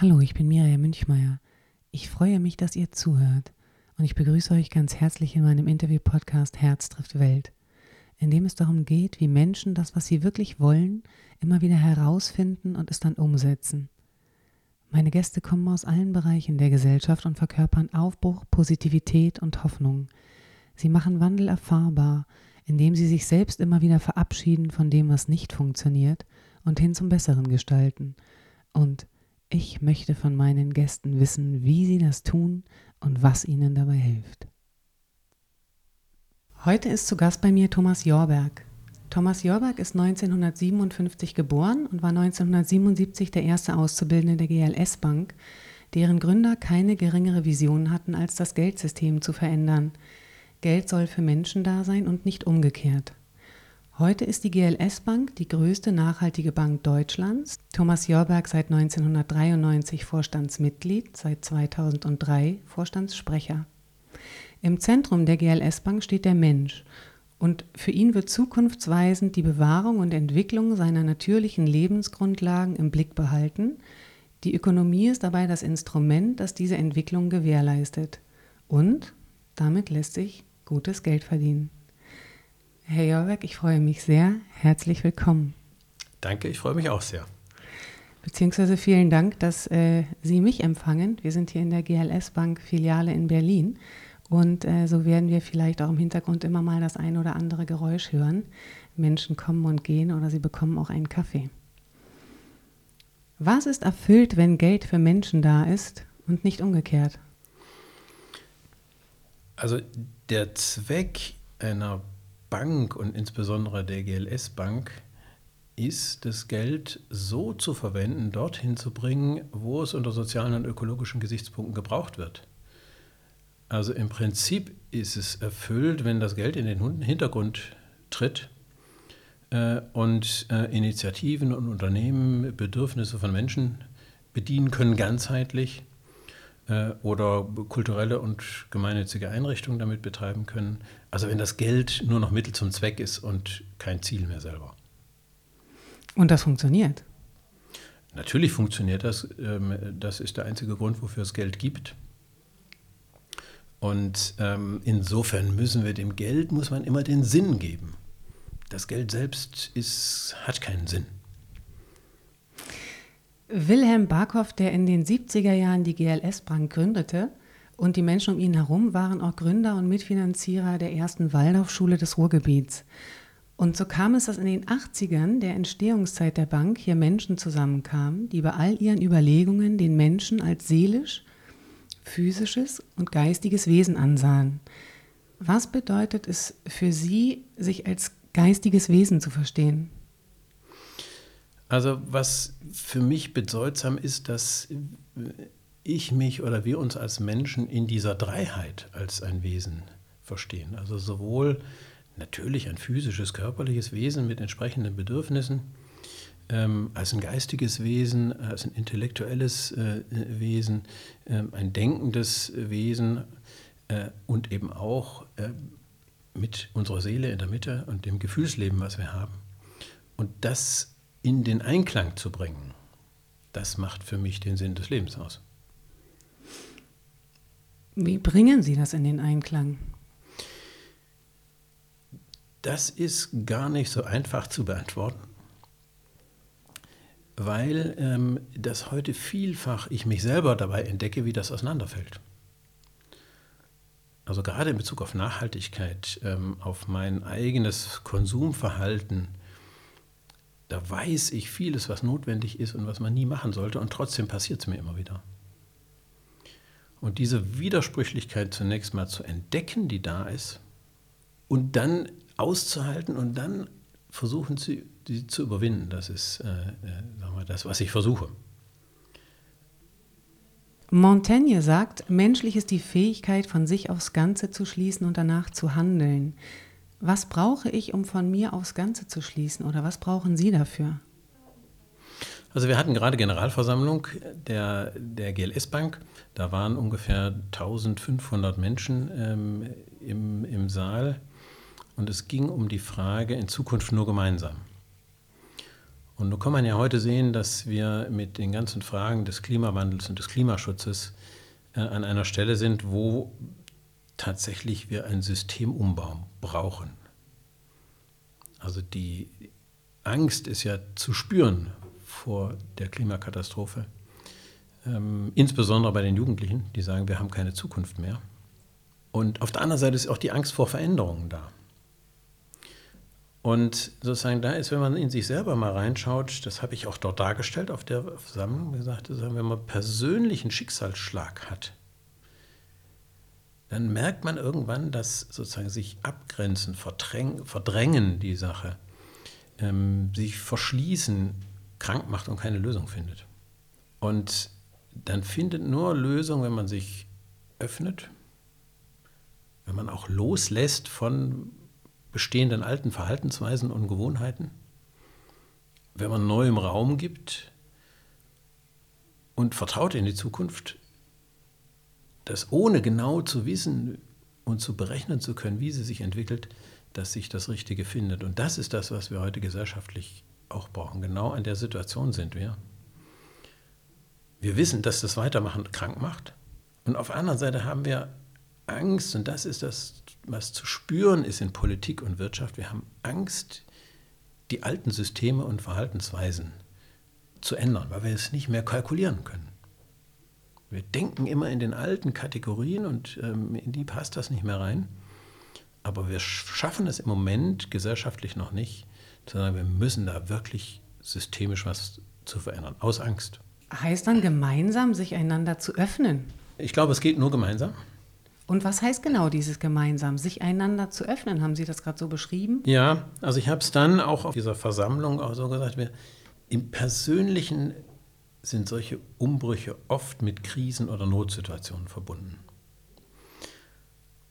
Hallo, ich bin Mirja Münchmeier. Ich freue mich, dass ihr zuhört und ich begrüße euch ganz herzlich in meinem Interview-Podcast Herz trifft Welt, in dem es darum geht, wie Menschen das, was sie wirklich wollen, immer wieder herausfinden und es dann umsetzen. Meine Gäste kommen aus allen Bereichen der Gesellschaft und verkörpern Aufbruch, Positivität und Hoffnung. Sie machen Wandel erfahrbar, indem sie sich selbst immer wieder verabschieden von dem, was nicht funktioniert und hin zum Besseren gestalten. Und ich möchte von meinen Gästen wissen, wie sie das tun und was ihnen dabei hilft. Heute ist zu Gast bei mir Thomas Jorberg. Thomas Jorberg ist 1957 geboren und war 1977 der erste Auszubildende der GLS Bank, deren Gründer keine geringere Vision hatten, als das Geldsystem zu verändern. Geld soll für Menschen da sein und nicht umgekehrt. Heute ist die GLS Bank die größte nachhaltige Bank Deutschlands. Thomas Jorberg seit 1993 Vorstandsmitglied, seit 2003 Vorstandssprecher. Im Zentrum der GLS Bank steht der Mensch und für ihn wird zukunftsweisend die Bewahrung und Entwicklung seiner natürlichen Lebensgrundlagen im Blick behalten. Die Ökonomie ist dabei das Instrument, das diese Entwicklung gewährleistet. Und damit lässt sich gutes Geld verdienen. Herr Jorbeck, ich freue mich sehr. Herzlich willkommen. Danke, ich freue mich auch sehr. Beziehungsweise vielen Dank, dass äh, Sie mich empfangen. Wir sind hier in der GLS Bank Filiale in Berlin und äh, so werden wir vielleicht auch im Hintergrund immer mal das ein oder andere Geräusch hören. Menschen kommen und gehen oder sie bekommen auch einen Kaffee. Was ist erfüllt, wenn Geld für Menschen da ist und nicht umgekehrt? Also der Zweck einer Bank und insbesondere der GLS Bank ist, das Geld so zu verwenden, dorthin zu bringen, wo es unter sozialen und ökologischen Gesichtspunkten gebraucht wird. Also im Prinzip ist es erfüllt, wenn das Geld in den Hintergrund tritt äh, und äh, Initiativen und Unternehmen Bedürfnisse von Menschen bedienen können, ganzheitlich oder kulturelle und gemeinnützige Einrichtungen damit betreiben können. Also wenn das Geld nur noch Mittel zum Zweck ist und kein Ziel mehr selber. Und das funktioniert? Natürlich funktioniert das. Ähm, das ist der einzige Grund, wofür es Geld gibt. Und ähm, insofern müssen wir dem Geld, muss man immer den Sinn geben. Das Geld selbst ist, hat keinen Sinn. Wilhelm Barkow, der in den 70er Jahren die GLS Bank gründete, und die Menschen um ihn herum waren auch Gründer und Mitfinanzierer der ersten Waldorfschule des Ruhrgebiets. Und so kam es, dass in den 80ern, der Entstehungszeit der Bank, hier Menschen zusammenkamen, die bei all ihren Überlegungen den Menschen als seelisch, physisches und geistiges Wesen ansahen. Was bedeutet es für Sie, sich als geistiges Wesen zu verstehen? Also was für mich bedeutsam ist, dass ich mich oder wir uns als Menschen in dieser Dreiheit als ein Wesen verstehen. Also sowohl natürlich ein physisches, körperliches Wesen mit entsprechenden Bedürfnissen, ähm, als ein geistiges Wesen, als ein intellektuelles äh, Wesen, äh, ein denkendes Wesen äh, und eben auch äh, mit unserer Seele in der Mitte und dem Gefühlsleben, was wir haben. Und das in den Einklang zu bringen, das macht für mich den Sinn des Lebens aus. Wie bringen Sie das in den Einklang? Das ist gar nicht so einfach zu beantworten, weil ähm, das heute vielfach ich mich selber dabei entdecke, wie das auseinanderfällt. Also gerade in Bezug auf Nachhaltigkeit, ähm, auf mein eigenes Konsumverhalten, da weiß ich vieles, was notwendig ist und was man nie machen sollte und trotzdem passiert es mir immer wieder. Und diese Widersprüchlichkeit zunächst mal zu entdecken, die da ist, und dann auszuhalten und dann versuchen sie, sie zu überwinden, das ist äh, äh, mal, das, was ich versuche. Montaigne sagt, menschlich ist die Fähigkeit, von sich aufs Ganze zu schließen und danach zu handeln. Was brauche ich, um von mir aufs Ganze zu schließen oder was brauchen Sie dafür? Also wir hatten gerade Generalversammlung der, der GLS Bank. Da waren ungefähr 1500 Menschen ähm, im, im Saal und es ging um die Frage in Zukunft nur gemeinsam. Und nun kann man ja heute sehen, dass wir mit den ganzen Fragen des Klimawandels und des Klimaschutzes äh, an einer Stelle sind, wo tatsächlich wir einen Systemumbau brauchen. Also die Angst ist ja zu spüren vor der Klimakatastrophe, ähm, insbesondere bei den Jugendlichen, die sagen, wir haben keine Zukunft mehr. Und auf der anderen Seite ist auch die Angst vor Veränderungen da. Und sozusagen da ist, wenn man in sich selber mal reinschaut, das habe ich auch dort dargestellt auf der Versammlung, gesagt, wenn man persönlichen Schicksalsschlag hat, dann merkt man irgendwann, dass sozusagen sich abgrenzen, verdrängen die Sache, ähm, sich verschließen, krank macht und keine Lösung findet. Und dann findet nur Lösung, wenn man sich öffnet, wenn man auch loslässt von bestehenden alten Verhaltensweisen und Gewohnheiten, wenn man neuem Raum gibt und vertraut in die Zukunft, dass ohne genau zu wissen und zu berechnen zu können, wie sie sich entwickelt, dass sich das Richtige findet. Und das ist das, was wir heute gesellschaftlich auch brauchen. Genau an der Situation sind wir. Wir wissen, dass das Weitermachen krank macht. Und auf der anderen Seite haben wir Angst, und das ist das, was zu spüren ist in Politik und Wirtschaft. Wir haben Angst, die alten Systeme und Verhaltensweisen zu ändern, weil wir es nicht mehr kalkulieren können. Wir denken immer in den alten Kategorien und ähm, in die passt das nicht mehr rein. Aber wir schaffen es im Moment gesellschaftlich noch nicht, sagen, wir müssen da wirklich systemisch was zu verändern, aus Angst. Heißt dann gemeinsam, sich einander zu öffnen? Ich glaube, es geht nur gemeinsam. Und was heißt genau dieses gemeinsam, sich einander zu öffnen? Haben Sie das gerade so beschrieben? Ja, also ich habe es dann auch auf dieser Versammlung auch so gesagt, wir, im Persönlichen sind solche Umbrüche oft mit Krisen oder Notsituationen verbunden.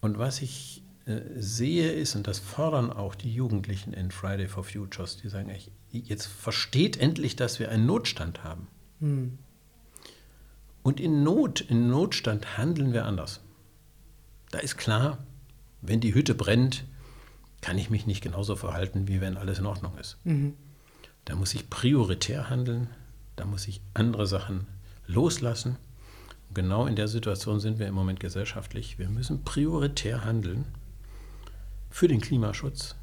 Und was ich äh, sehe ist, und das fordern auch die Jugendlichen in Friday for Futures, die sagen, jetzt versteht endlich, dass wir einen Notstand haben. Hm. Und in Not, in Notstand handeln wir anders. Da ist klar, wenn die Hütte brennt, kann ich mich nicht genauso verhalten, wie wenn alles in Ordnung ist. Mhm. Da muss ich prioritär handeln, da muss ich andere Sachen loslassen. Genau in der Situation sind wir im Moment gesellschaftlich. Wir müssen prioritär handeln für den Klimaschutz.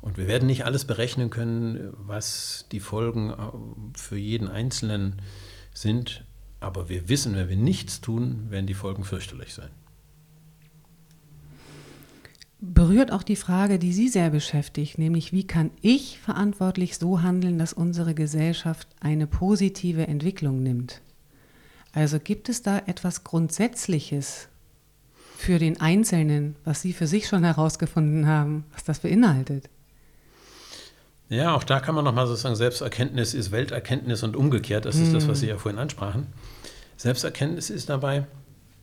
Und wir werden nicht alles berechnen können, was die Folgen äh, für jeden Einzelnen sind. Aber wir wissen, wenn wir nichts tun, werden die Folgen fürchterlich sein berührt auch die Frage, die Sie sehr beschäftigt, nämlich wie kann ich verantwortlich so handeln, dass unsere Gesellschaft eine positive Entwicklung nimmt? Also gibt es da etwas Grundsätzliches für den Einzelnen, was Sie für sich schon herausgefunden haben, was das beinhaltet? Ja, auch da kann man nochmal sozusagen, Selbsterkenntnis ist Welterkenntnis und umgekehrt, das ist hm. das, was Sie ja vorhin ansprachen. Selbsterkenntnis ist dabei,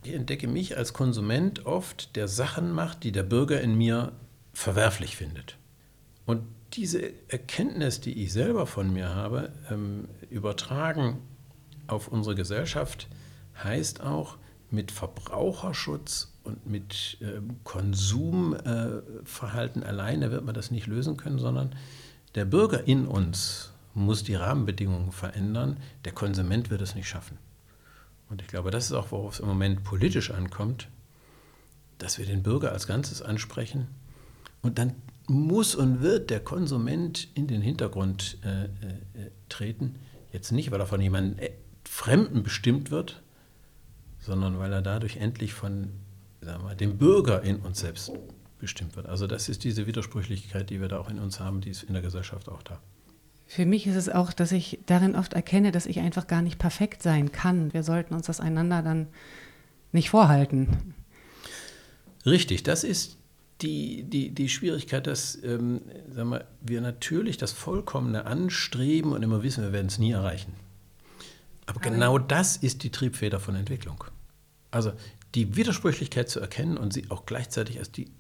ich entdecke mich als Konsument oft, der Sachen macht, die der Bürger in mir verwerflich findet. Und diese Erkenntnis, die ich selber von mir habe, ähm, übertragen auf unsere Gesellschaft, heißt auch, mit Verbraucherschutz und mit ähm, Konsumverhalten alleine wird man das nicht lösen können, sondern der Bürger in uns muss die Rahmenbedingungen verändern, der Konsument wird es nicht schaffen. Und ich glaube, das ist auch, worauf es im Moment politisch ankommt, dass wir den Bürger als Ganzes ansprechen. Und dann muss und wird der Konsument in den Hintergrund äh, äh, treten. Jetzt nicht, weil er von jemandem äh, Fremden bestimmt wird, sondern weil er dadurch endlich von sagen wir, dem Bürger in uns selbst bestimmt wird. Also das ist diese Widersprüchlichkeit, die wir da auch in uns haben, die ist in der Gesellschaft auch da. Für mich ist es auch, dass ich darin oft erkenne, dass ich einfach gar nicht perfekt sein kann. Wir sollten uns das einander dann nicht vorhalten. Richtig, das ist die, die, die Schwierigkeit, dass ähm, sagen wir, wir natürlich das Vollkommene anstreben und immer wissen, wir werden es nie erreichen. Aber genau das ist die Triebfeder von Entwicklung. Also die Widersprüchlichkeit zu erkennen und sie auch gleichzeitig als die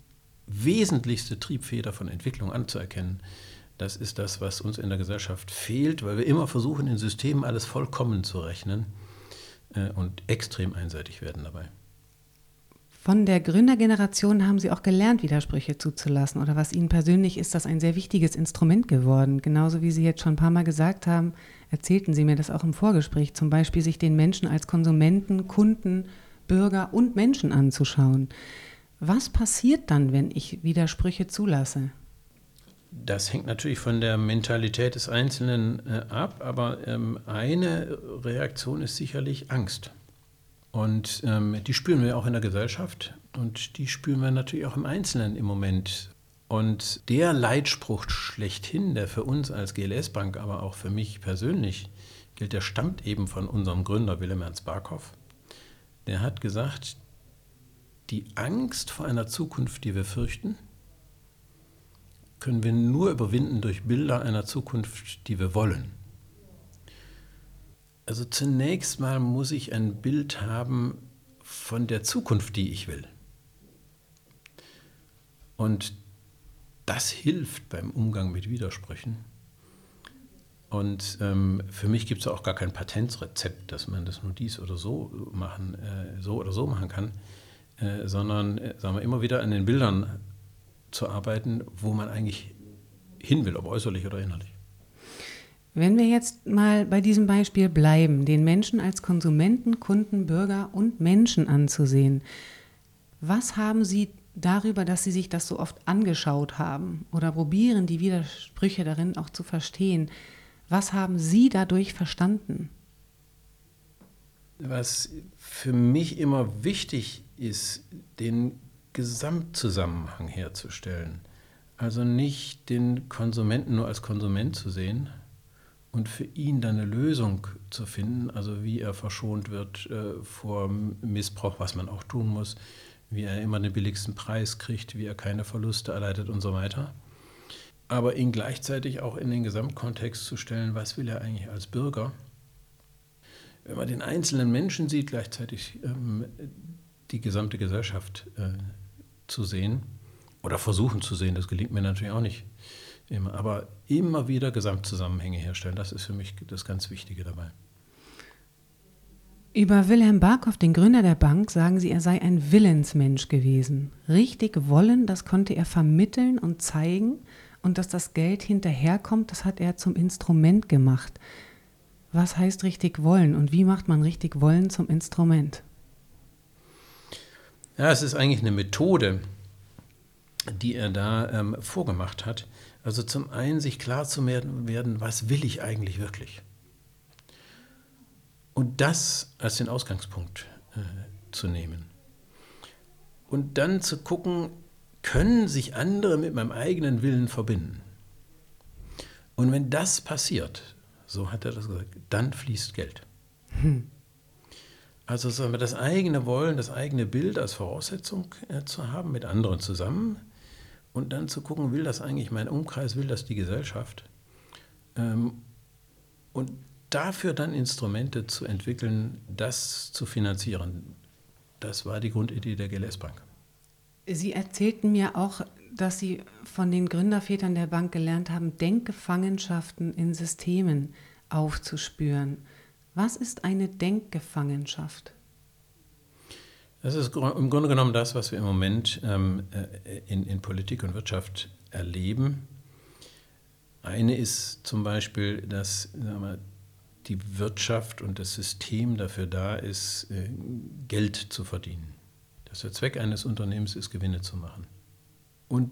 wesentlichste Triebfeder von Entwicklung anzuerkennen, das ist das, was uns in der Gesellschaft fehlt, weil wir immer versuchen, in Systemen alles vollkommen zu rechnen äh, und extrem einseitig werden dabei. Von der Gründergeneration haben Sie auch gelernt, Widersprüche zuzulassen. Oder was Ihnen persönlich ist das ein sehr wichtiges Instrument geworden? Genauso wie Sie jetzt schon ein paar Mal gesagt haben, erzählten Sie mir das auch im Vorgespräch, zum Beispiel sich den Menschen als Konsumenten, Kunden, Bürger und Menschen anzuschauen. Was passiert dann, wenn ich Widersprüche zulasse? Das hängt natürlich von der Mentalität des Einzelnen äh, ab, aber ähm, eine Reaktion ist sicherlich Angst. Und ähm, die spüren wir auch in der Gesellschaft und die spüren wir natürlich auch im Einzelnen im Moment. Und der Leitspruch schlechthin, der für uns als GLS Bank, aber auch für mich persönlich gilt, der stammt eben von unserem Gründer Willem Ernst Barkow. Der hat gesagt, die Angst vor einer Zukunft, die wir fürchten, können wir nur überwinden durch Bilder einer Zukunft, die wir wollen. Also zunächst mal muss ich ein Bild haben von der Zukunft, die ich will. Und das hilft beim Umgang mit Widersprüchen. Und ähm, für mich gibt es auch gar kein Patentrezept, dass man das nur dies oder so machen, äh, so oder so machen kann, äh, sondern äh, sagen wir immer wieder an den Bildern zu arbeiten, wo man eigentlich hin will, ob äußerlich oder innerlich. Wenn wir jetzt mal bei diesem Beispiel bleiben, den Menschen als Konsumenten, Kunden, Bürger und Menschen anzusehen, was haben Sie darüber, dass Sie sich das so oft angeschaut haben oder probieren, die Widersprüche darin auch zu verstehen, was haben Sie dadurch verstanden? Was für mich immer wichtig ist, den Gesamtzusammenhang herzustellen. Also nicht den Konsumenten nur als Konsument zu sehen und für ihn dann eine Lösung zu finden, also wie er verschont wird äh, vor Missbrauch, was man auch tun muss, wie er immer den billigsten Preis kriegt, wie er keine Verluste erleidet und so weiter. Aber ihn gleichzeitig auch in den Gesamtkontext zu stellen, was will er eigentlich als Bürger? Wenn man den einzelnen Menschen sieht, gleichzeitig ähm, die gesamte Gesellschaft äh, zu sehen oder versuchen zu sehen. Das gelingt mir natürlich auch nicht immer. Aber immer wieder Gesamtzusammenhänge herstellen, das ist für mich das ganz Wichtige dabei. Über Wilhelm Barkow, den Gründer der Bank, sagen Sie, er sei ein Willensmensch gewesen. Richtig wollen, das konnte er vermitteln und zeigen. Und dass das Geld hinterherkommt, das hat er zum Instrument gemacht. Was heißt richtig wollen und wie macht man richtig wollen zum Instrument? Ja, es ist eigentlich eine Methode, die er da ähm, vorgemacht hat. Also zum einen sich klar zu werden, was will ich eigentlich wirklich? Und das als den Ausgangspunkt äh, zu nehmen. Und dann zu gucken, können sich andere mit meinem eigenen Willen verbinden? Und wenn das passiert, so hat er das gesagt, dann fließt Geld. Hm. Also sagen wir, das eigene Wollen, das eigene Bild als Voraussetzung äh, zu haben mit anderen zusammen und dann zu gucken, will das eigentlich mein Umkreis, will das die Gesellschaft? Ähm, und dafür dann Instrumente zu entwickeln, das zu finanzieren. Das war die Grundidee der GLS Bank. Sie erzählten mir auch, dass Sie von den Gründervätern der Bank gelernt haben, Denkgefangenschaften in Systemen aufzuspüren. Was ist eine Denkgefangenschaft? Das ist im Grunde genommen das, was wir im Moment ähm, äh, in, in, Politik und Wirtschaft erleben. Eine ist zum Beispiel, dass wir, die Wirtschaft und das System dafür da ist, äh, Geld zu verdienen. Dass der Zweck eines Unternehmens ist, Gewinne zu machen. Und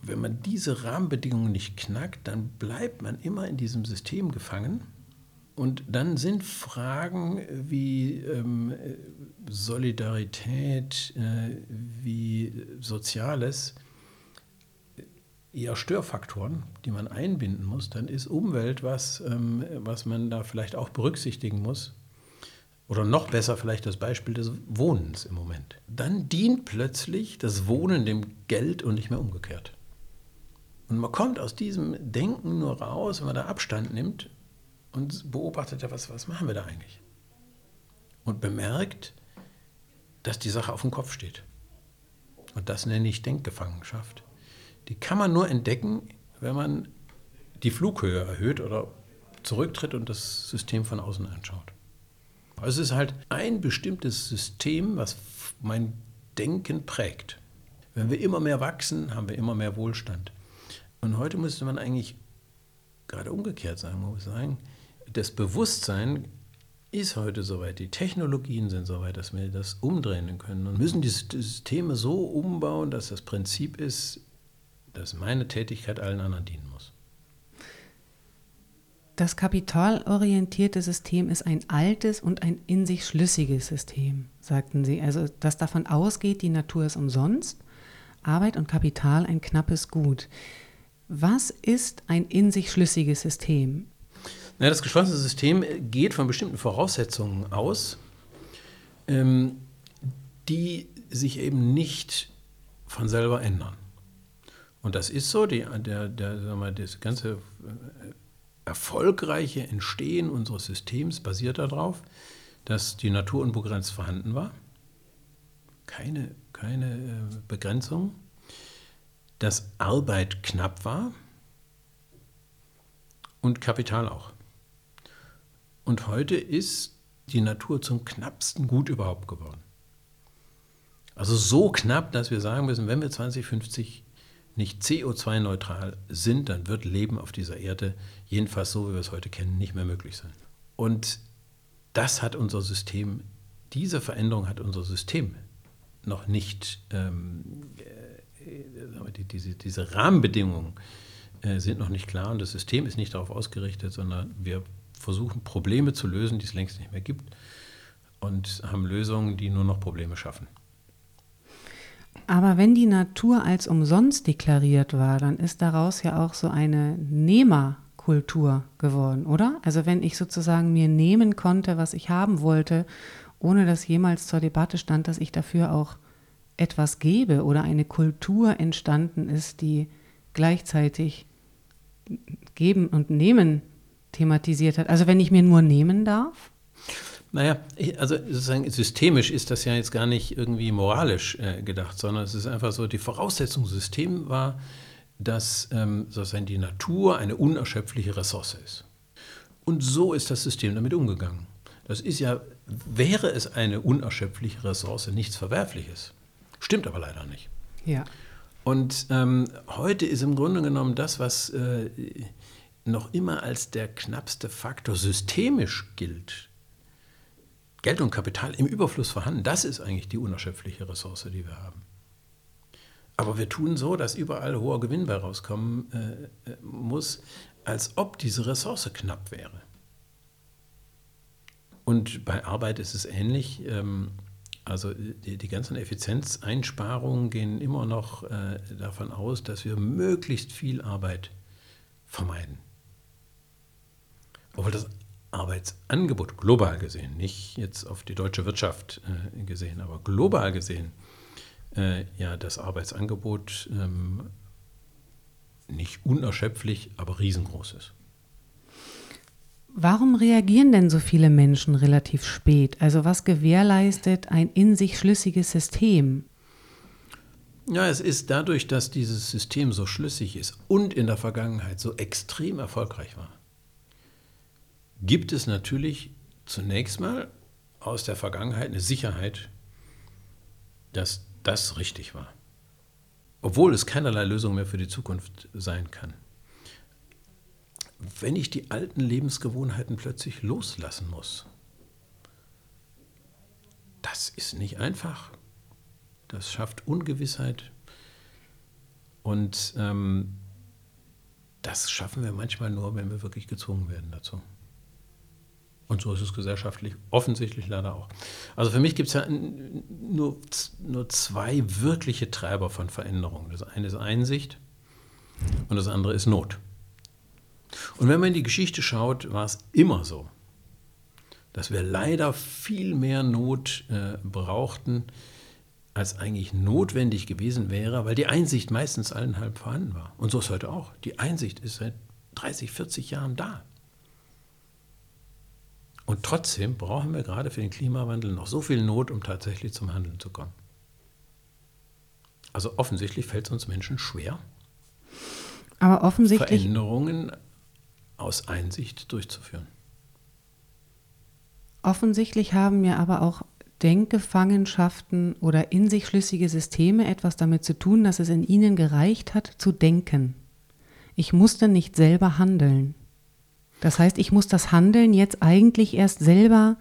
wenn man diese Rahmenbedingungen nicht knackt, dann bleibt man immer in diesem System gefangen und dann sind Fragen wie ähm, Solidarität, äh, wie Soziales eher Störfaktoren, die man einbinden muss. Dann ist Umwelt was, ähm, was man da vielleicht auch berücksichtigen muss. Oder noch besser vielleicht das Beispiel des Wohnens im Moment. Dann dient plötzlich das Wohnen dem Geld und nicht mehr umgekehrt. Und man kommt aus diesem Denken nur raus, wenn man da Abstand nimmt und beobachtet, was, was machen wir da eigentlich? Und bemerkt, dass die Sache auf dem Kopf steht. Und das nenne ich Denkgefangenschaft. Die kann man nur entdecken, wenn man die Flughöhe erhöht oder zurücktritt und das System von außen anschaut. Es ist halt ein bestimmtes System, was mein Denken prägt. Wenn wir immer mehr wachsen, haben wir immer mehr Wohlstand. Und heute müsste man eigentlich gerade umgekehrt man muss sagen, das Bewusstsein ist heute soweit, die Technologien sind soweit, dass wir das umdrehen können und müssen die Systeme so umbauen, dass das Prinzip ist, dass meine Tätigkeit allen anderen dienen muss. Das kapitalorientierte System ist ein altes und ein in sich schlüssiges System, sagten Sie. Also das davon ausgeht, die Natur ist umsonst, Arbeit und Kapital ein knappes Gut. Was ist ein in sich schlüssiges System? Na, das geschlossene System geht von bestimmten Voraussetzungen aus, ähm, die sich eben nicht von selber ändern. Und das ist so, die, der, der, sagen wir, das ganze äh, erfolgreiche Entstehen unseres Systems basiert darauf, dass die Natur unbegrenzt vorhanden war, keine, keine äh, Begrenzung, dass Arbeit knapp war und Kapital auch. Und heute ist die Natur zum knappsten Gut überhaupt geworden. Also so knapp, dass wir sagen müssen, wenn wir 2050 nicht CO2-neutral sind, dann wird Leben auf dieser Erde, jedenfalls so wie wir es heute kennen, nicht mehr möglich sein. Und das hat unser System, diese Veränderung hat unser System noch nicht, ähm, äh, diese, diese Rahmenbedingungen äh, sind noch nicht klar und das System ist nicht darauf ausgerichtet, sondern wir versuchen Probleme zu lösen, die es längst nicht mehr gibt und haben Lösungen, die nur noch Probleme schaffen. Aber wenn die Natur als umsonst deklariert war, dann ist daraus ja auch so eine Nehmerkultur geworden, oder? Also wenn ich sozusagen mir nehmen konnte, was ich haben wollte, ohne dass jemals zur Debatte stand, dass ich dafür auch etwas gebe oder eine Kultur entstanden ist, die gleichzeitig geben und nehmen thematisiert hat. Also wenn ich mir nur nehmen darf? Naja, also sozusagen systemisch ist das ja jetzt gar nicht irgendwie moralisch äh, gedacht, sondern es ist einfach so, die Voraussetzung des Systems war, dass ähm, sozusagen die Natur eine unerschöpfliche Ressource ist. Und so ist das System damit umgegangen. Das ist ja, wäre es eine unerschöpfliche Ressource, nichts Verwerfliches. Stimmt aber leider nicht. Ja. Und ähm, heute ist im Grunde genommen das, was äh, noch immer als der knappste Faktor systemisch gilt, Geld und Kapital im Überfluss vorhanden. Das ist eigentlich die unerschöpfliche Ressource, die wir haben. Aber wir tun so, dass überall hoher Gewinn bei rauskommen äh, äh, muss, als ob diese Ressource knapp wäre. Und bei Arbeit ist es ähnlich. Ähm, also die, die, ganzen Effizienzeinsparungen gehen immer noch äh, davon aus, dass wir möglichst viel Arbeit vermeiden. Obwohl das Arbeitsangebot global gesehen, nicht jetzt auf die deutsche Wirtschaft äh, gesehen, aber global gesehen, äh, ja, das Arbeitsangebot ähm, nicht unerschöpflich, aber riesengroß ist. Warum reagieren denn so viele Menschen relativ spät? Also was gewährleistet ein in sich schlüssiges System? Ja, es ist dadurch, dass dieses System so schlüssig ist und in der Vergangenheit so extrem erfolgreich war gibt es natürlich zunächst mal aus der Vergangenheit eine Sicherheit, dass das richtig war. Obwohl es keinerlei Lösung mehr für die Zukunft sein kann. Wenn ich die alten Lebensgewohnheiten plötzlich loslassen muss, das ist nicht einfach. Das schafft Ungewissheit. Und ähm, das schaffen wir manchmal nur, wenn wir wirklich gezwungen werden dazu. Und so ist es gesellschaftlich offensichtlich leider auch. Also für mich gibt es ja nur, nur zwei wirkliche Treiber von Veränderungen. Das eine ist Einsicht und das andere ist Not. Und wenn man in die Geschichte schaut, war es immer so, dass wir leider viel mehr Not äh, brauchten, als eigentlich notwendig gewesen wäre, weil die Einsicht meistens allenhalb vorhanden war. Und so ist heute auch. Die Einsicht ist seit 30, 40 Jahren da. Und trotzdem brauchen wir gerade für den Klimawandel noch so viel Not, um tatsächlich zum Handeln zu kommen. Also offensichtlich fällt es uns Menschen schwer, aber offensichtlich Veränderungen aus Einsicht durchzuführen. Offensichtlich haben ja aber auch Denkgefangenschaften oder in sich schlüssige Systeme etwas damit zu tun, dass es in ihnen gereicht hat, zu denken. Ich musste nicht selber handeln. Das heißt, ich muss das Handeln jetzt eigentlich erst selber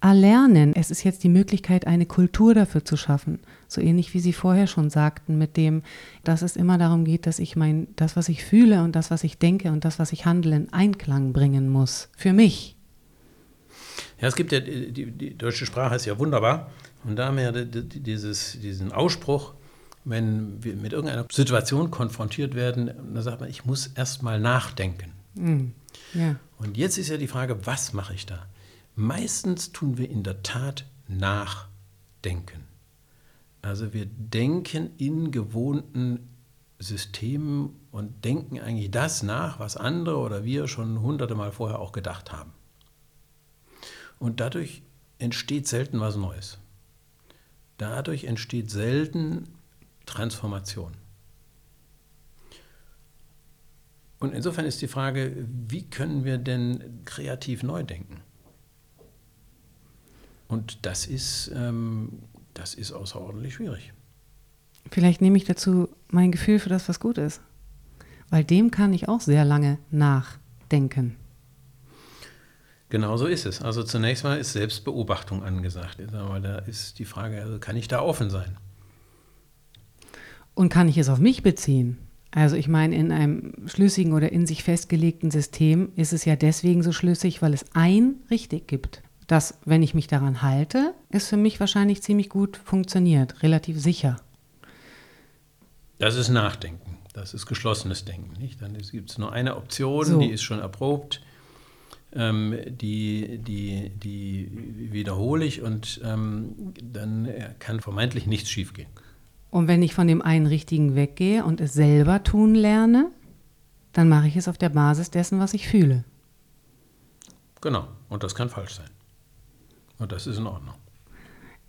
erlernen. Es ist jetzt die Möglichkeit, eine Kultur dafür zu schaffen. So ähnlich wie Sie vorher schon sagten, mit dem, dass es immer darum geht, dass ich mein, das, was ich fühle und das, was ich denke und das, was ich handle, in Einklang bringen muss. Für mich. Ja, es gibt ja, die, die deutsche Sprache ist ja wunderbar. Und da haben wir ja dieses, diesen Ausspruch, wenn wir mit irgendeiner Situation konfrontiert werden, dann sagt man, ich muss erst mal nachdenken. Mm, ja. Und jetzt ist ja die Frage, was mache ich da? Meistens tun wir in der Tat nachdenken. Also wir denken in gewohnten Systemen und denken eigentlich das nach, was andere oder wir schon hunderte Mal vorher auch gedacht haben. Und dadurch entsteht selten was Neues. Dadurch entsteht selten Transformation. Und insofern ist die Frage, wie können wir denn kreativ neu denken? Und das ist, ähm, das ist außerordentlich schwierig. Vielleicht nehme ich dazu mein Gefühl für das, was gut ist. Weil dem kann ich auch sehr lange nachdenken. Genau so ist es. Also zunächst mal ist Selbstbeobachtung angesagt. Aber da ist die Frage, also kann ich da offen sein? Und kann ich es auf mich beziehen? Also ich meine, in einem schlüssigen oder in sich festgelegten System ist es ja deswegen so schlüssig, weil es ein richtig gibt das, wenn ich mich daran halte, es für mich wahrscheinlich ziemlich gut funktioniert, relativ sicher. Das ist Nachdenken, das ist geschlossenes Denken. Nicht? Dann gibt es nur eine Option, so. die ist schon erprobt, ähm, die, die, die wiederhole ich und ähm, dann kann vermeintlich nichts schiefgehen. Und wenn ich von dem einen Richtigen weggehe und es selber tun lerne, dann mache ich es auf der Basis dessen, was ich fühle. Genau, und das kann falsch sein. Und das ist in Ordnung.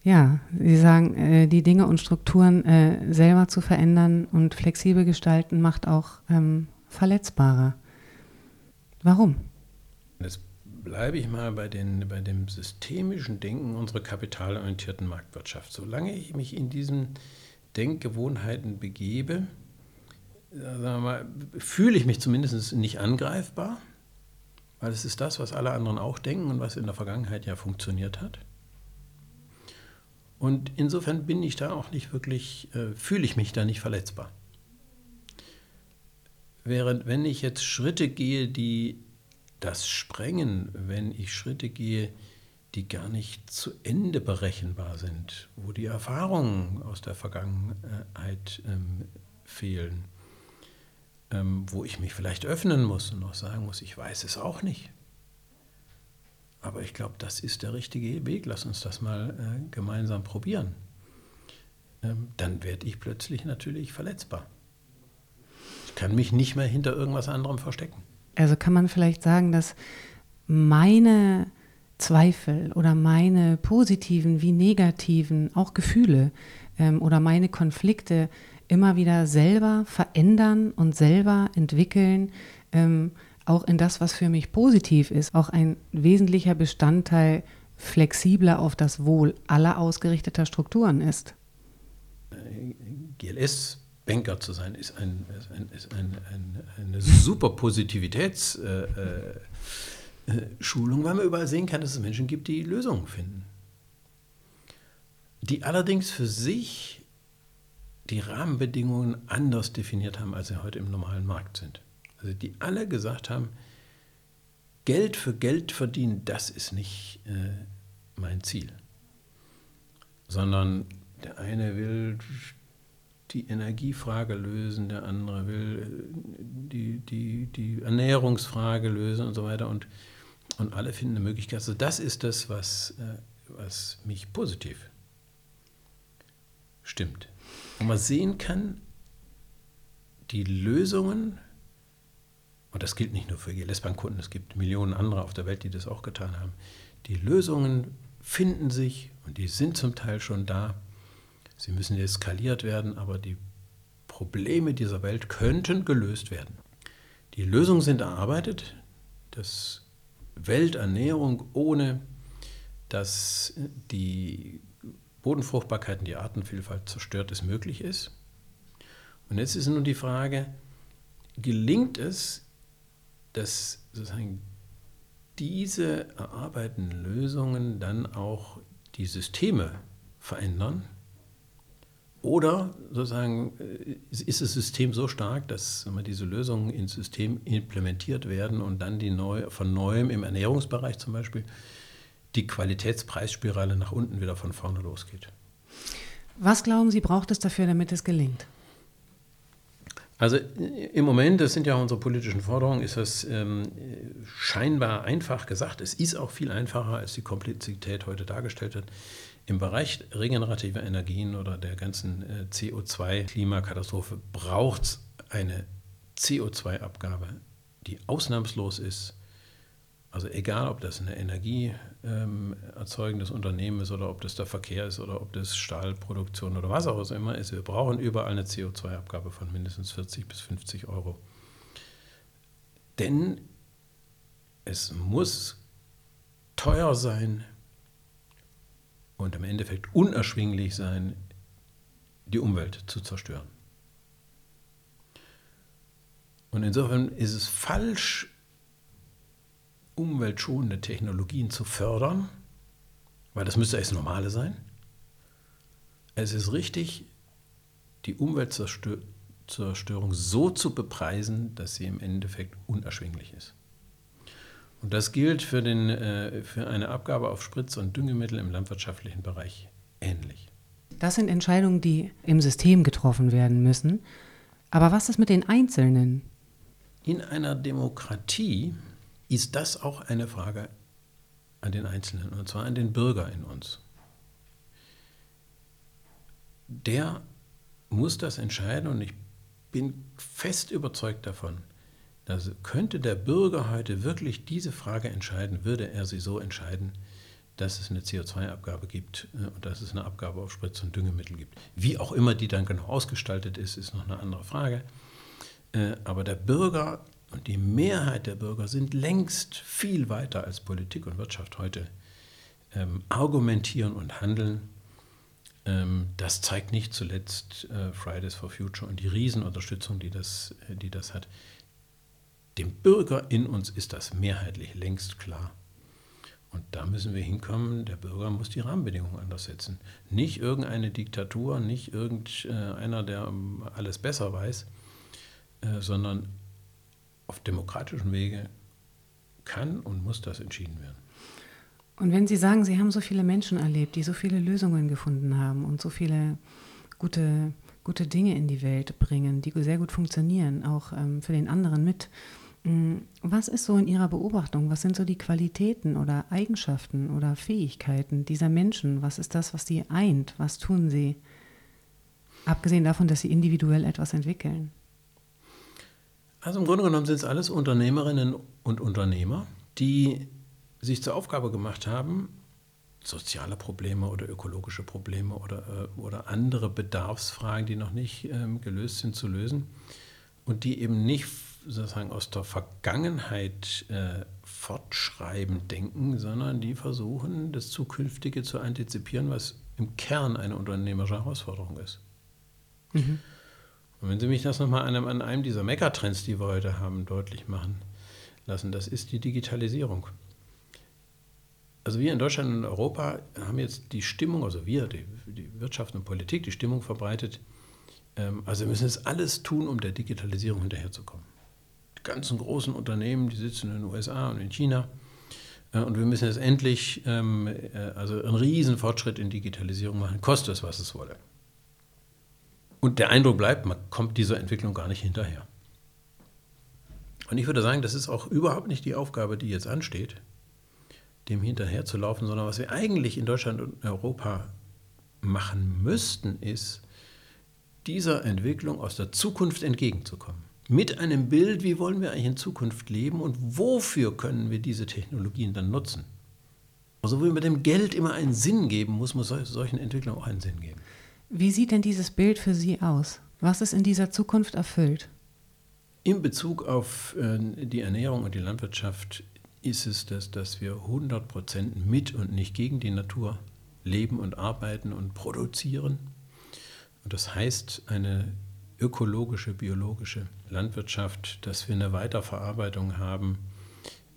Ja, Sie sagen, äh, die Dinge und Strukturen äh, selber zu verändern und flexibel gestalten macht auch ähm, verletzbarer. Warum? Jetzt bleibe ich mal bei, den, bei dem systemischen Denken unserer kapitalorientierten Marktwirtschaft. Solange ich mich in diesen Denkgewohnheiten begebe, äh, mal, fühle ich mich zumindest nicht angreifbar weil es ist das, was alle anderen auch denken und was in der Vergangenheit ja funktioniert hat. Und insofern bin ich da auch nicht wirklich, äh, fühle ich mich da nicht verletzbar. Während wenn ich jetzt Schritte gehe, die das sprengen, wenn ich Schritte gehe, die gar nicht zu Ende berechenbar sind, wo die Erfahrungen aus der Vergangenheit ähm, fehlen, ähm, wo ich mich vielleicht öffnen muss und auch sagen muss, ich weiß es auch nicht. Aber ich glaube, das ist der richtige Weg. Lass uns das mal äh, gemeinsam probieren. Ähm, dann werde ich plötzlich natürlich verletzbar. Ich kann mich nicht mehr hinter irgendwas anderem verstecken. Also kann man vielleicht sagen, dass meine Zweifel oder meine positiven wie negativen, auch Gefühle ähm, oder meine Konflikte immer wieder selber verändern und selber entwickeln, ähm, auch in das, was für mich positiv ist, auch ein wesentlicher Bestandteil flexibler auf das Wohl aller ausgerichteter Strukturen ist. GLS-Banker zu sein, ist, ein, ist, ein, ist ein, eine super Positivitätsschulung, äh, äh, weil man überall sehen kann, dass es Menschen gibt, die Lösungen finden. Die allerdings für sich die Rahmenbedingungen anders definiert haben, als sie heute im normalen Markt sind. Also die alle gesagt haben, Geld für Geld verdienen, das ist nicht äh, mein Ziel. Sondern der eine will die Energiefrage lösen, der andere will äh, die, die, die Ernährungsfrage lösen und so weiter. Und, und alle finden eine Möglichkeit. Also das ist das, was, äh, was mich positiv stimmt wo man sehen kann, die Lösungen, und das gilt nicht nur für GLS-Bankkunden, es gibt Millionen andere auf der Welt, die das auch getan haben, die Lösungen finden sich und die sind zum Teil schon da. Sie müssen eskaliert werden, aber die Probleme dieser Welt könnten gelöst werden. Die Lösungen sind erarbeitet, dass Welternährung ohne dass die Bodenfruchtbarkeit und die Artenvielfalt zerstört, es möglich ist. Und jetzt ist nun die Frage, gelingt es, dass sozusagen diese erarbeiteten Lösungen dann auch die Systeme verändern? Oder sozusagen äh, ist das System so stark, dass diese Lösungen ins System implementiert werden und dann die neu, von neuem im Ernährungsbereich zum Beispiel die Qualitätspreisspirale nach unten wieder von vorne losgeht? Was glauben Sie, braucht es dafür, damit es gelingt? Also im Moment, das sind ja unsere politischen Forderungen, ist das ähm, scheinbar einfach gesagt. Es ist auch viel einfacher, als die Komplexität heute dargestellt wird. Im Bereich regenerativer Energien oder der ganzen äh, CO2-Klimakatastrophe braucht es eine CO2-Abgabe, die ausnahmslos ist, also egal, ob das eine energieerzeugendes ähm, Unternehmen ist oder ob das der Verkehr ist oder ob das Stahlproduktion oder was auch immer ist, wir brauchen überall eine CO2-Abgabe von mindestens 40 bis 50 Euro. Denn es muss teuer sein und im Endeffekt unerschwinglich sein, die Umwelt zu zerstören. Und insofern ist es falsch, umweltschonende Technologien zu fördern, weil das müsste das Normale sein. Es ist richtig, die Umweltzerstörung so zu bepreisen, dass sie im Endeffekt unerschwinglich ist. Und das gilt für, den, äh, für eine Abgabe auf Spritz- und Düngemittel im landwirtschaftlichen Bereich ähnlich. Das sind Entscheidungen, die im System getroffen werden müssen. Aber was ist mit den Einzelnen? In einer Demokratie ist das auch eine Frage an den Einzelnen, und zwar an den Bürger in uns. Der muss das entscheiden und ich bin fest überzeugt davon, dass könnte der Bürger heute wirklich diese Frage entscheiden, würde er sie so entscheiden, dass es eine CO2-Abgabe gibt äh, und dass es eine Abgabe auf Spritz- und Düngemittel gibt. Wie auch immer die dann genau ausgestaltet ist, ist noch eine andere Frage. Äh, aber der Bürger und die Mehrheit der Bürger sind längst viel weiter als Politik und Wirtschaft heute ähm, argumentieren und handeln. Ähm, das zeigt nicht zuletzt äh, Fridays for Future und die Riesenunterstützung, die das, die das hat. Dem Bürger in uns ist das mehrheitlich längst klar. Und da müssen wir hinkommen, der Bürger muss die Rahmenbedingungen anders setzen. Nicht irgendeine Diktatur, nicht irgendeiner, der alles besser weiß, äh, sondern auf demokratischem Wege kann und muss das entschieden werden. Und wenn Sie sagen, Sie haben so viele Menschen erlebt, die so viele Lösungen gefunden haben und so viele gute, gute Dinge in die Welt bringen, die sehr gut funktionieren, auch ähm, für den anderen mit. Mm, was ist so in Ihrer Beobachtung? Was sind so die Qualitäten oder Eigenschaften oder Fähigkeiten dieser Menschen? Was ist das, was sie eint? Was tun sie? Abgesehen davon, dass sie individuell etwas entwickeln. Also im Grunde genommen sind es alles Unternehmerinnen und Unternehmer, die sich zur Aufgabe gemacht haben, soziale Probleme oder ökologische Probleme oder, äh, oder andere Bedarfsfragen, die noch nicht ähm, gelöst sind, zu lösen und die eben nicht sozusagen aus der Vergangenheit äh, fortschreibend denken, sondern die versuchen, das Zukünftige zu antizipieren, was im Kern eine unternehmerische Herausforderung ist. Mhm. Und wenn Sie mich das nochmal an einem, an einem dieser Megatrends, die wir heute haben, deutlich machen lassen, das ist die Digitalisierung. Also wir in Deutschland und Europa haben jetzt die Stimmung, also wir, die, die Wirtschaft und Politik, die Stimmung verbreitet, ähm, also wir müssen jetzt alles tun, um der Digitalisierung hinterherzukommen. Ganzen großen Unternehmen, die sitzen in den USA und in China, äh, und wir müssen jetzt endlich ähm, äh, also einen riesen Fortschritt in Digitalisierung machen, koste es, was es wolle. Und der Eindruck bleibt, man kommt dieser Entwicklung gar nicht hinterher. Und ich würde sagen, das ist auch überhaupt nicht die Aufgabe, die jetzt ansteht, dem hinterherzulaufen, sondern was wir eigentlich in Deutschland und Europa machen müssten, ist, dieser Entwicklung aus der Zukunft entgegenzukommen. Mit einem Bild, wie wollen wir eigentlich in Zukunft leben und wofür können wir diese Technologien dann nutzen. Also, wo wir dem Geld immer einen Sinn geben muss, muss solchen Entwicklungen auch einen Sinn geben. Wie sieht denn dieses Bild für Sie aus? Was ist in dieser Zukunft erfüllt? In Bezug auf äh, die Ernährung und die Landwirtschaft ist es das, dass wir 100% mit und nicht gegen die Natur leben und arbeiten und produzieren. Und das heißt eine ökologische, biologische Landwirtschaft, dass wir eine Weiterverarbeitung haben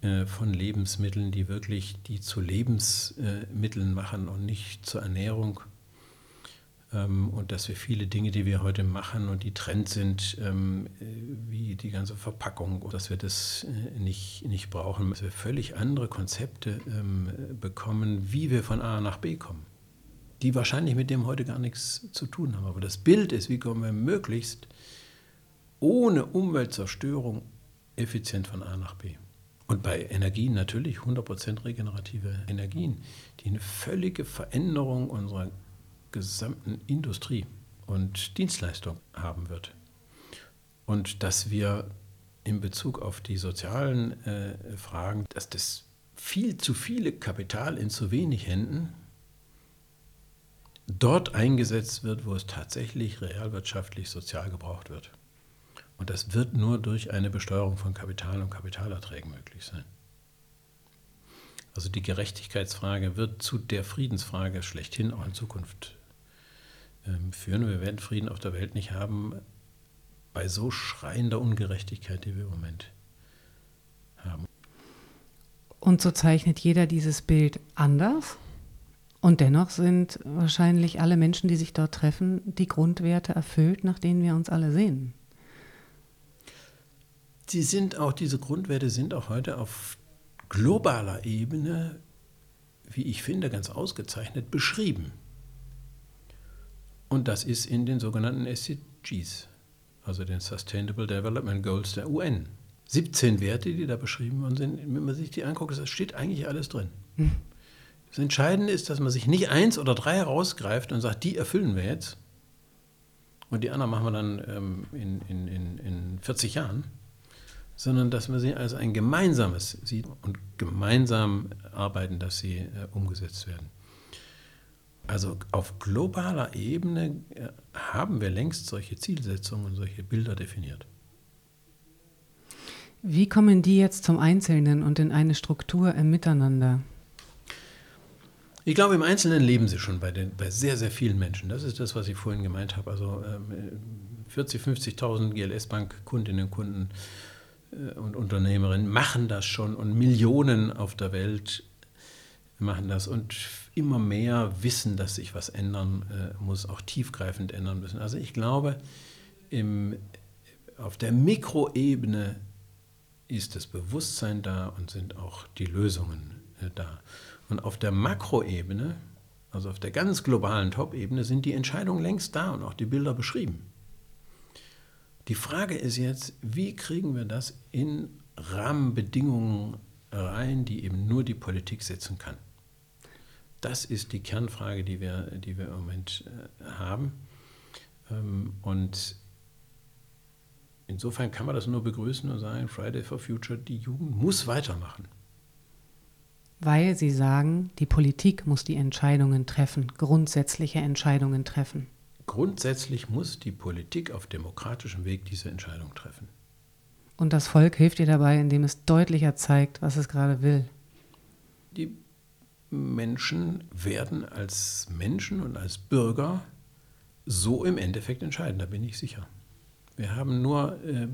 äh, von Lebensmitteln, die wirklich die zu Lebensmitteln machen und nicht zur Ernährung. Ähm, und dass wir viele Dinge, die wir heute machen und die Trend sind, ähm, äh, wie die ganze Verpackung, dass wir das äh, nicht, nicht brauchen, dass wir völlig andere Konzepte ähm, bekommen, wie wir von A nach B kommen, die wahrscheinlich mit dem heute gar nichts zu tun haben. Aber das Bild ist, wie kommen wir möglichst ohne Umweltzerstörung effizient von A nach B. Und bei Energien natürlich 100% regenerative Energien, die eine völlige Veränderung unserer gesamten Industrie und Dienstleistung haben wird. Und dass wir in Bezug auf die sozialen äh, Fragen, dass das viel zu viele Kapital in zu wenig Händen dort eingesetzt wird, wo es tatsächlich realwirtschaftlich sozial gebraucht wird. Und das wird nur durch eine Besteuerung von Kapital und Kapitalerträgen möglich sein. Also die Gerechtigkeitsfrage wird zu der Friedensfrage schlechthin auch in Zukunft ähm, führen. Wir werden Frieden auf der Welt nicht haben bei so schreiender Ungerechtigkeit, die wir im Moment haben. Und so zeichnet jeder dieses Bild anders. Und dennoch sind wahrscheinlich alle Menschen, die sich dort treffen, die Grundwerte erfüllt, nach denen wir uns alle sehen. Sie sind auch, diese Grundwerte sind auch heute auf globaler Ebene, wie ich finde, ganz ausgezeichnet beschrieben. Und das ist in den sogenannten SDGs, also den Sustainable Development Goals der UN. 17 Werte, die da beschrieben worden sind. Wenn man sich die anguckt, da steht eigentlich alles drin. Hm. Das Entscheidende ist, dass man sich nicht eins oder drei herausgreift und sagt, die erfüllen wir jetzt. Und die anderen machen wir dann ähm, in, in, in, in 40 Jahren. Sondern dass man sie als ein gemeinsames sieht und gemeinsam arbeiten, dass sie äh, umgesetzt werden. Also auf globaler Ebene äh, haben wir längst solche Zielsetzungen und solche Bilder definiert. Wie kommen die jetzt zum Einzelnen und in eine Struktur im Miteinander? Ich glaube, im Einzelnen leben sie schon bei, den, bei sehr, sehr vielen Menschen. Das ist das, was ich vorhin gemeint habe. Also ähm, 40, 50.000 GLS-Bank-Kundinnen und Kunden äh, und Unternehmerinnen machen das schon und Millionen auf der Welt machen das. Und immer mehr wissen, dass sich was ändern äh, muss, auch tiefgreifend ändern müssen. Also ich glaube, im, auf der Mikroebene ist das Bewusstsein da und sind auch die Lösungen äh, da. Und auf der Makroebene, also auf der ganz globalen Top-Ebene, sind die Entscheidungen längst da und auch die Bilder beschrieben. Die Frage ist jetzt, wie kriegen wir das in Rahmenbedingungen rein, die eben nur die Politik setzen kann? Das ist die Kernfrage, die wir, die wir im Moment äh, haben. Ähm, und insofern kann man das nur begrüßen und sagen, Friday for Future, die Jugend muss weitermachen. Weil Sie sagen, die Politik muss die Entscheidungen treffen, grundsätzliche Entscheidungen treffen. Grundsätzlich muss die Politik auf demokratischem Weg diese Entscheidung treffen. Und das Volk hilft ihr dabei, indem es deutlicher zeigt, was es gerade will. Die Menschen werden als Menschen und als Bürger so im Endeffekt entscheiden, da bin ich sicher. Wir haben nur äh,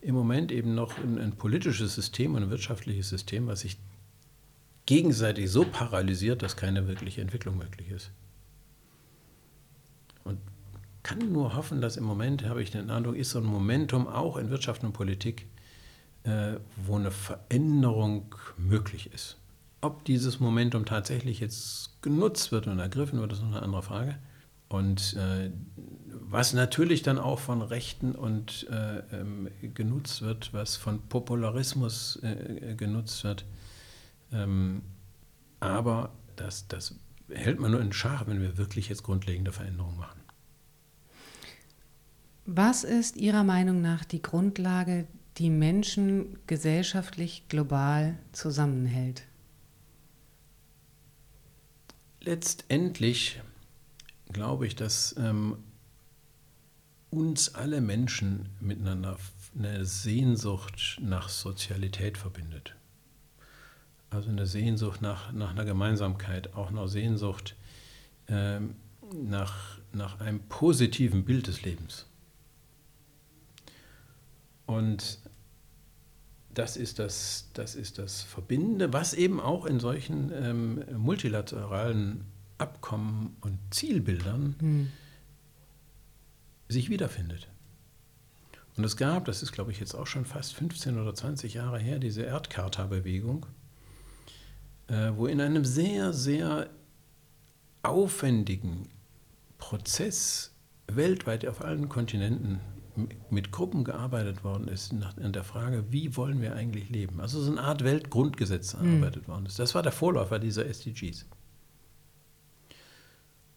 im Moment eben noch ein, ein, politisches System und ein wirtschaftliches System, was sich gegenseitig so paralysiert, dass keine wirkliche Entwicklung möglich ist. Und kann nur hoffen, dass im Moment, habe ich den Eindruck, ist so ein Momentum auch in Wirtschaft und Politik, äh, wo eine Veränderung möglich ist. Ob dieses Momentum tatsächlich jetzt genutzt wird und ergriffen wird, ist noch eine andere Frage. Und äh, was natürlich dann auch von Rechten und äh, ähm, genutzt wird, was von Popularismus äh, genutzt wird. Ähm, aber das, das hält man nur in Schach, wenn wir wirklich jetzt grundlegende Veränderungen machen. Was ist Ihrer Meinung nach die Grundlage, die Menschen gesellschaftlich global zusammenhält? letztendlich glaube ich, dass ähm, uns alle Menschen miteinander eine Sehnsucht nach Sozialität verbindet. Also eine Sehnsucht nach, nach einer Gemeinsamkeit, auch eine Sehnsucht äh, nach, nach einem positiven Bild des Lebens. Und das ist das, das ist das Verbindende, was eben auch in solchen ähm, multilateralen Abkommen und Zielbildern mhm. sich wiederfindet. Und es gab, das ist glaube ich jetzt auch schon fast 15 oder 20 Jahre her, diese Erdcharta-Bewegung, äh, wo in einem sehr, sehr aufwendigen Prozess weltweit auf allen Kontinenten mit Gruppen gearbeitet worden ist an der Frage, wie wollen wir eigentlich leben? Also so eine Art Weltgrundgesetz mhm. erarbeitet worden ist. Das war der Vorläufer dieser SDGs.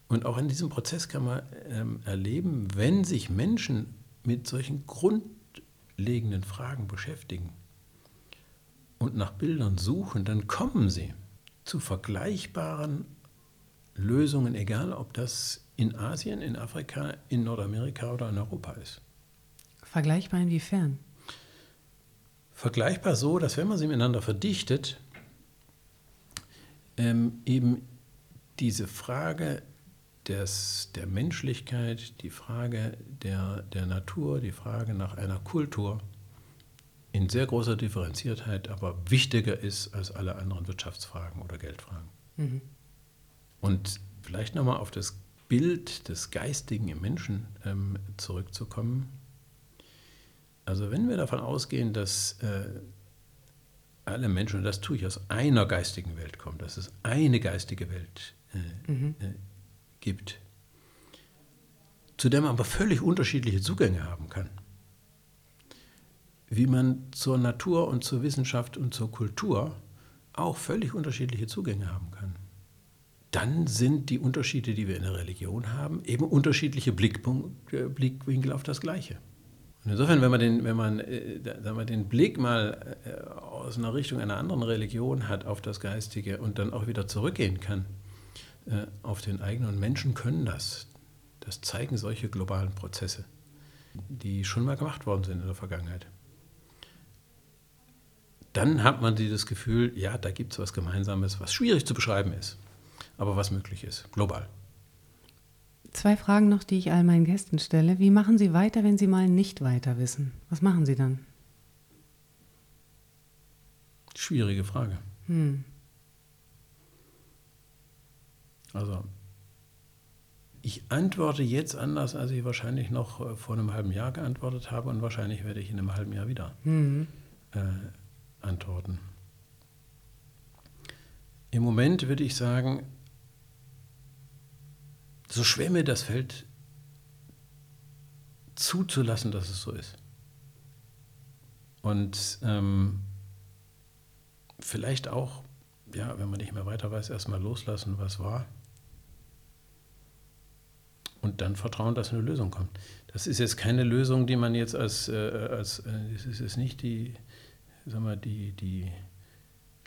Und auch in diesem Prozess kann man ähm, erleben, wenn sich Menschen mit solchen grundlegenden Fragen beschäftigen und nach Bildern suchen, dann kommen sie zu vergleichbaren Lösungen, egal ob das in Asien, in Afrika, in Nordamerika oder in Europa ist. Vergleichbar inwiefern? Vergleichbar so, dass wenn man sie miteinander verdichtet, ähm, eben diese Frage des, der Menschlichkeit, die Frage der, der Natur, die Frage nach einer Kultur in sehr großer Differenziertheit aber wichtiger ist als alle anderen Wirtschaftsfragen oder Geldfragen. Mhm. Und vielleicht nochmal auf das Bild des Geistigen im Menschen ähm, zurückzukommen. Also wenn wir davon ausgehen, dass äh, alle Menschen, und das tue ich aus einer geistigen Welt kommen, dass es eine geistige Welt äh, mhm. äh, gibt, zu der man aber völlig unterschiedliche Zugänge haben kann. Wie man zur Natur und zur Wissenschaft und zur Kultur auch völlig unterschiedliche Zugänge haben kann. Dann sind die Unterschiede, die wir in der Religion haben, eben unterschiedliche Blickpunkte, Blickwinkel auf das Gleiche. Und insofern, wenn man den, wenn man, äh, wenn man den Blick mal äh, aus einer Richtung einer anderen Religion hat auf das Geistige und dann auch wieder zurückgehen kann, äh, auf den eigenen. Menschen können das. Das zeigen solche globalen Prozesse, die schon mal gemacht worden sind in der Vergangenheit. Dann hat man dieses Gefühl, ja, da gibt es was Gemeinsames, was schwierig zu beschreiben ist, aber was möglich ist, global. Zwei Fragen noch, die ich all meinen Gästen stelle. Wie machen Sie weiter, wenn Sie mal nicht weiter wissen? Was machen Sie dann? Schwierige Frage. Hm. Also, ich antworte jetzt anders, als ich wahrscheinlich noch äh, vor einem halben Jahr geantwortet habe und wahrscheinlich werde ich in einem halben Jahr wieder mhm. äh, antworten. Im Moment würde ich sagen, so schwer mir das fällt, zuzulassen, dass es so ist. Und ähm, vielleicht auch, ja, wenn man nicht mehr weiter weiß, erstmal loslassen, was war und dann vertrauen, dass eine Lösung kommt. Das ist jetzt keine Lösung, die man jetzt als, äh, als äh, es ist jetzt nicht die, sag mal, die, die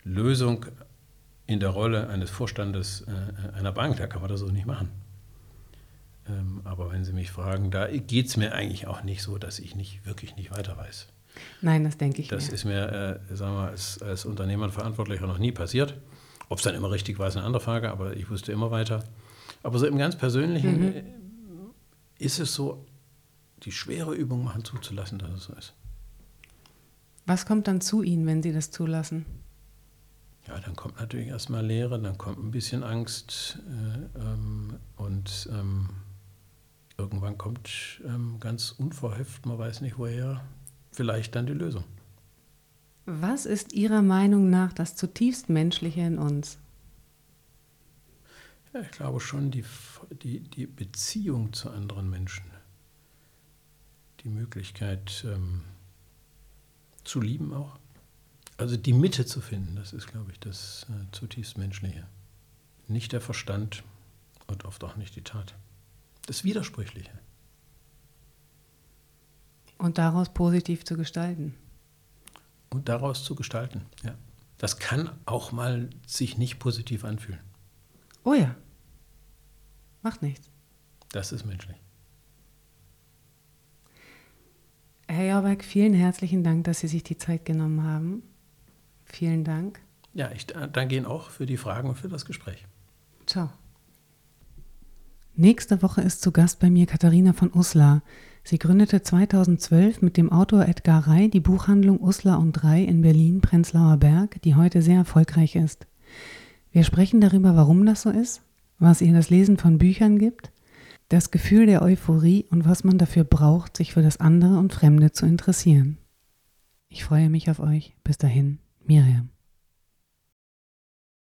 Lösung in der Rolle eines Vorstandes äh, einer Bank, da kann man das so nicht machen. Ähm, aber wenn Sie mich fragen, da geht es mir eigentlich auch nicht so, dass ich nicht wirklich nicht weiter weiß. Nein, das denke ich. Das mehr. ist mir, äh, sagen wir, als, als Unternehmer und Verantwortlicher noch nie passiert. Ob es dann immer richtig war, ist eine andere Frage, aber ich wusste immer weiter. Aber so im ganz Persönlichen mhm. Äh, ist es so, die schwere Übung machen zuzulassen, dass es so ist. Was kommt dann zu Ihnen, wenn Sie das zulassen? Ja, dann kommt natürlich erstmal Leere, dann kommt ein bisschen Angst äh, ähm, und ähm, irgendwann kommt ähm, ganz unverhofft, man weiß nicht woher, vielleicht dann die Lösung. Was ist Ihrer Meinung nach das zutiefst Menschliche in uns? Ja, ich glaube schon die, die, die Beziehung zu anderen Menschen, die Möglichkeit ähm, zu lieben auch. Also die Mitte zu finden, das ist, glaube ich, das äh, zutiefst Menschliche. Nicht der Verstand und oft auch nicht die Tat. Das Widersprüchliche. Und daraus positiv zu gestalten. Und daraus zu gestalten, ja. Das kann auch mal sich nicht positiv anfühlen. Oh ja. Macht nichts. Das ist menschlich. Herr Jorberg, vielen herzlichen Dank, dass Sie sich die Zeit genommen haben. Vielen Dank. Ja, ich danke Ihnen auch für die Fragen und für das Gespräch. Ciao. Nächste Woche ist zu Gast bei mir Katharina von Uslar. Sie gründete 2012 mit dem Autor Edgar Rey die Buchhandlung Uslar und Rey in Berlin-Prenzlauer Berg, die heute sehr erfolgreich ist. Wir sprechen darüber, warum das so ist, was ihr das Lesen von Büchern gibt, das Gefühl der Euphorie und was man dafür braucht, sich für das andere und Fremde zu interessieren. Ich freue mich auf euch. Bis dahin, Miriam.